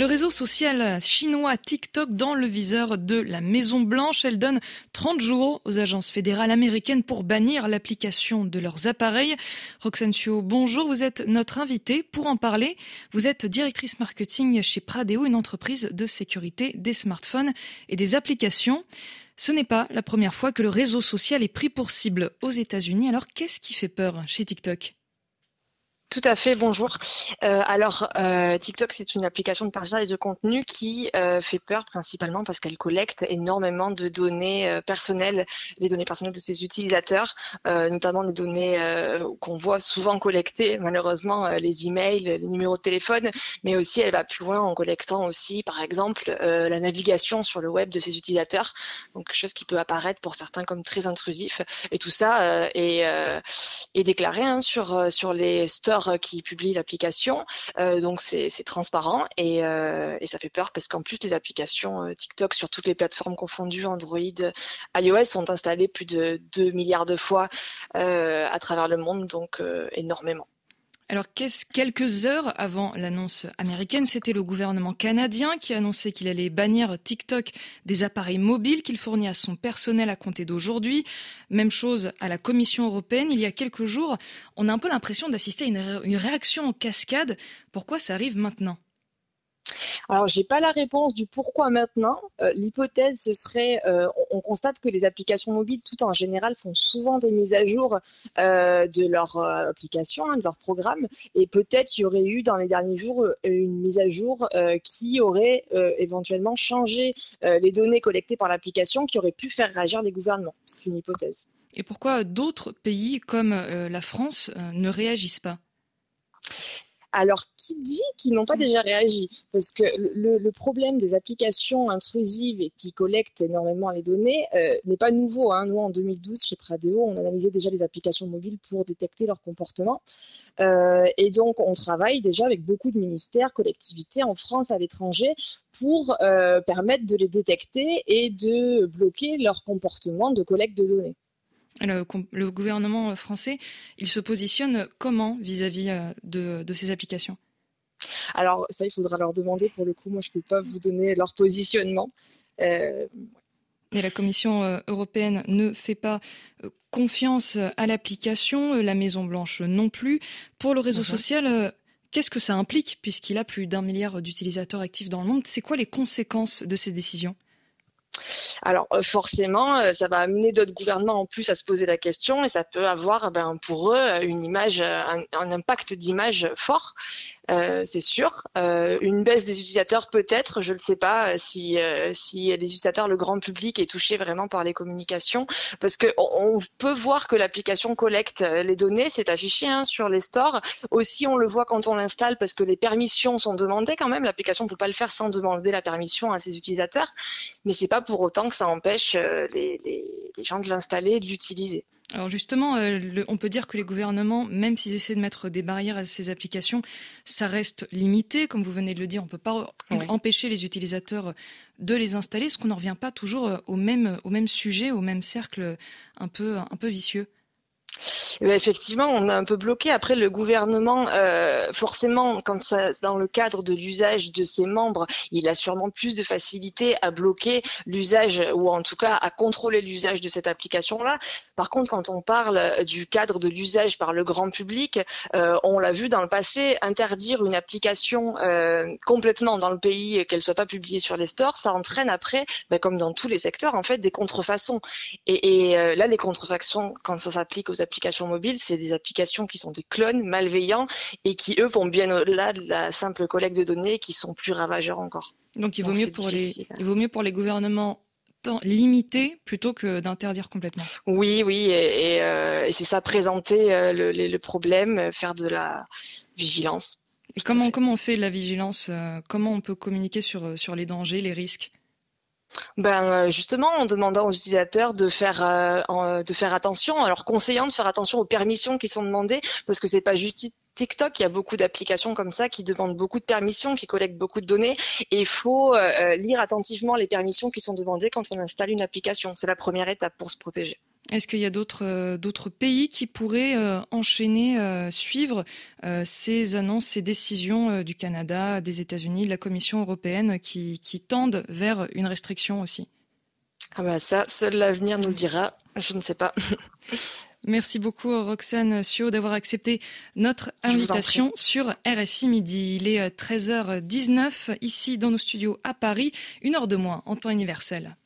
Le réseau social chinois TikTok dans le viseur de la Maison Blanche, elle donne 30 jours aux agences fédérales américaines pour bannir l'application de leurs appareils. Roxane Chio, bonjour, vous êtes notre invitée pour en parler. Vous êtes directrice marketing chez Pradeo, une entreprise de sécurité des smartphones et des applications. Ce n'est pas la première fois que le réseau social est pris pour cible aux États-Unis. Alors qu'est-ce qui fait peur chez TikTok? Tout à fait, bonjour. Euh, alors, euh, TikTok, c'est une application de partage de contenu qui euh, fait peur principalement parce qu'elle collecte énormément de données personnelles, les données personnelles de ses utilisateurs, notamment des données qu'on voit souvent collectées, malheureusement, les emails, les numéros de téléphone, mais aussi elle va plus loin en collectant aussi, par exemple, la navigation sur le web de ses utilisateurs, donc chose qui peut apparaître pour certains comme très intrusif. Et tout ça est, est déclaré hein, sur, sur les stores euh, qui publie l'application. Euh, donc c'est transparent et, euh, et, ça fait peur parce qu'en plus les applications TikTok sur toutes les plateformes confondues, Android, iOS, sont installées plus de 2 milliards de fois à travers le monde, donc énormément. Alors, quelques heures avant l'annonce américaine, c'était le gouvernement canadien qui annonçait qu'il allait bannir TikTok des appareils mobiles qu'il fournit à son personnel à compter d'aujourd'hui. Même chose à la Commission européenne. Il y a quelques jours, on a un peu l'impression d'assister à une réaction en cascade. Pourquoi ça arrive maintenant? Alors, j'ai pas la réponse du pourquoi maintenant. Euh, l'hypothèse, ce serait, euh, on, constate que les applications mobiles, tout en général, font souvent des mises à jour euh, de leur application, hein, de leur programme, et peut-être y aurait eu dans les derniers jours une mise à jour qui aurait éventuellement changé les données collectées par l'application, qui aurait pu faire réagir les gouvernements. C'est une hypothèse. Et pourquoi d'autres pays comme la France ne réagissent pas? Alors, qui dit qu'ils n'ont pas déjà réagi? Parce que le, problème des applications intrusives et qui collectent énormément les données euh, n'est pas nouveau. Hein. Nous, en 2012, chez Pradeo, on analysait déjà les applications mobiles pour détecter leur comportement. Euh, et donc, on travaille déjà avec beaucoup de ministères, collectivités en France, à l'étranger, pour euh, permettre de les détecter et de bloquer leur comportement de collecte de données le, gouvernement français, il se positionne comment vis-à-vis euh, de, ces applications? Alors ça, il faudra leur demander. Pour le coup, moi, je ne peux pas vous donner leur positionnement. Euh, Et la Commission euh, européenne ne fait pas confiance à l'application, la Maison Blanche non plus. Pour le réseau mhm. social, qu'est-ce que ça implique? Puisqu'il a plus d'un milliard d'utilisateurs actifs dans le monde C'est quoi les conséquences de ces décisions? Alors euh, forcément, euh, ça va amener d'autres gouvernements en plus à se poser la question et ça peut avoir ben, pour eux une image, un, impact d'image fort, euh, c'est sûr. une baisse des utilisateurs peut-être, je ne sais pas si, les utilisateurs, le grand public est touché vraiment par les communications, parce que on peut voir que l'application collecte les données, c'est affiché hein, sur les stores. Aussi, on le voit quand on l'installe parce que les permissions sont demandées quand même. L'application ne peut pas le faire sans demander la permission à ses utilisateurs, mais c'est pas pour autant que ça empêche euh, les, gens de l'installer et de l'utiliser. Alors justement, euh, on peut dire que les gouvernements, même s'ils essaient de mettre des barrières à ces applications, ça reste limité, comme vous venez de le dire. On ne peut pas empêcher les utilisateurs de les installer. Est-ce qu'on n'en revient pas toujours euh, au même, au même sujet, au même cercle un peu, un peu vicieux eh ben, effectivement, on est un peu bloqué. Après, le gouvernement, euh, forcément, quand ça, dans le cadre de l'usage de ses membres, il a sûrement plus de facilité à bloquer l'usage ou en tout cas à contrôler l'usage de cette application-là. Par contre, quand on parle du cadre de l'usage par le grand public, euh, on l'a vu dans le passé, interdire une application euh, complètement dans le pays et qu'elle soit pas publiée sur les stores, ça entraîne après, ben, comme dans tous les secteurs, en fait, des contrefaçons. Et, et euh, là, les contrefaçons, quand ça s'applique aux applications mobiles, c'est des applications qui sont des clones malveillants et qui, eux, vont bien au-delà de la simple collecte de données qui sont plus ravageurs encore. Donc il vaut, mieux pour les, il vaut mieux pour les gouvernements limiter plutôt que d'interdire complètement. Oui, oui, et, euh, c'est ça, présenter euh, le, problème, faire de la vigilance. Et comment, comment on fait de la vigilance euh, Comment on peut communiquer sur, sur les dangers, les risques? Ben euh, justement, en demandant aux utilisateurs de faire euh, de faire attention, alors conseillant de faire attention aux permissions qui sont demandées, parce que c'est pas juste TikTok, il y a beaucoup d'applications comme ça qui demandent beaucoup de permissions, qui collectent beaucoup de données, et il faut euh, lire attentivement les permissions qui sont demandées quand on installe une application. C'est la première étape pour se protéger. Est-ce qu'il y a d'autres d'autres pays qui pourraient enchaîner, suivre ces annonces, ces décisions du Canada, des États-Unis, de la Commission européenne qui, qui tendent vers une restriction aussi? Ah bah ça, seul l'avenir nous le dira. Je ne sais pas. Merci beaucoup Roxane Sio d'avoir accepté notre invitation sur RFI Midi. Il est 13h19 ici dans nos studios à Paris, une heure de moins en temps universel.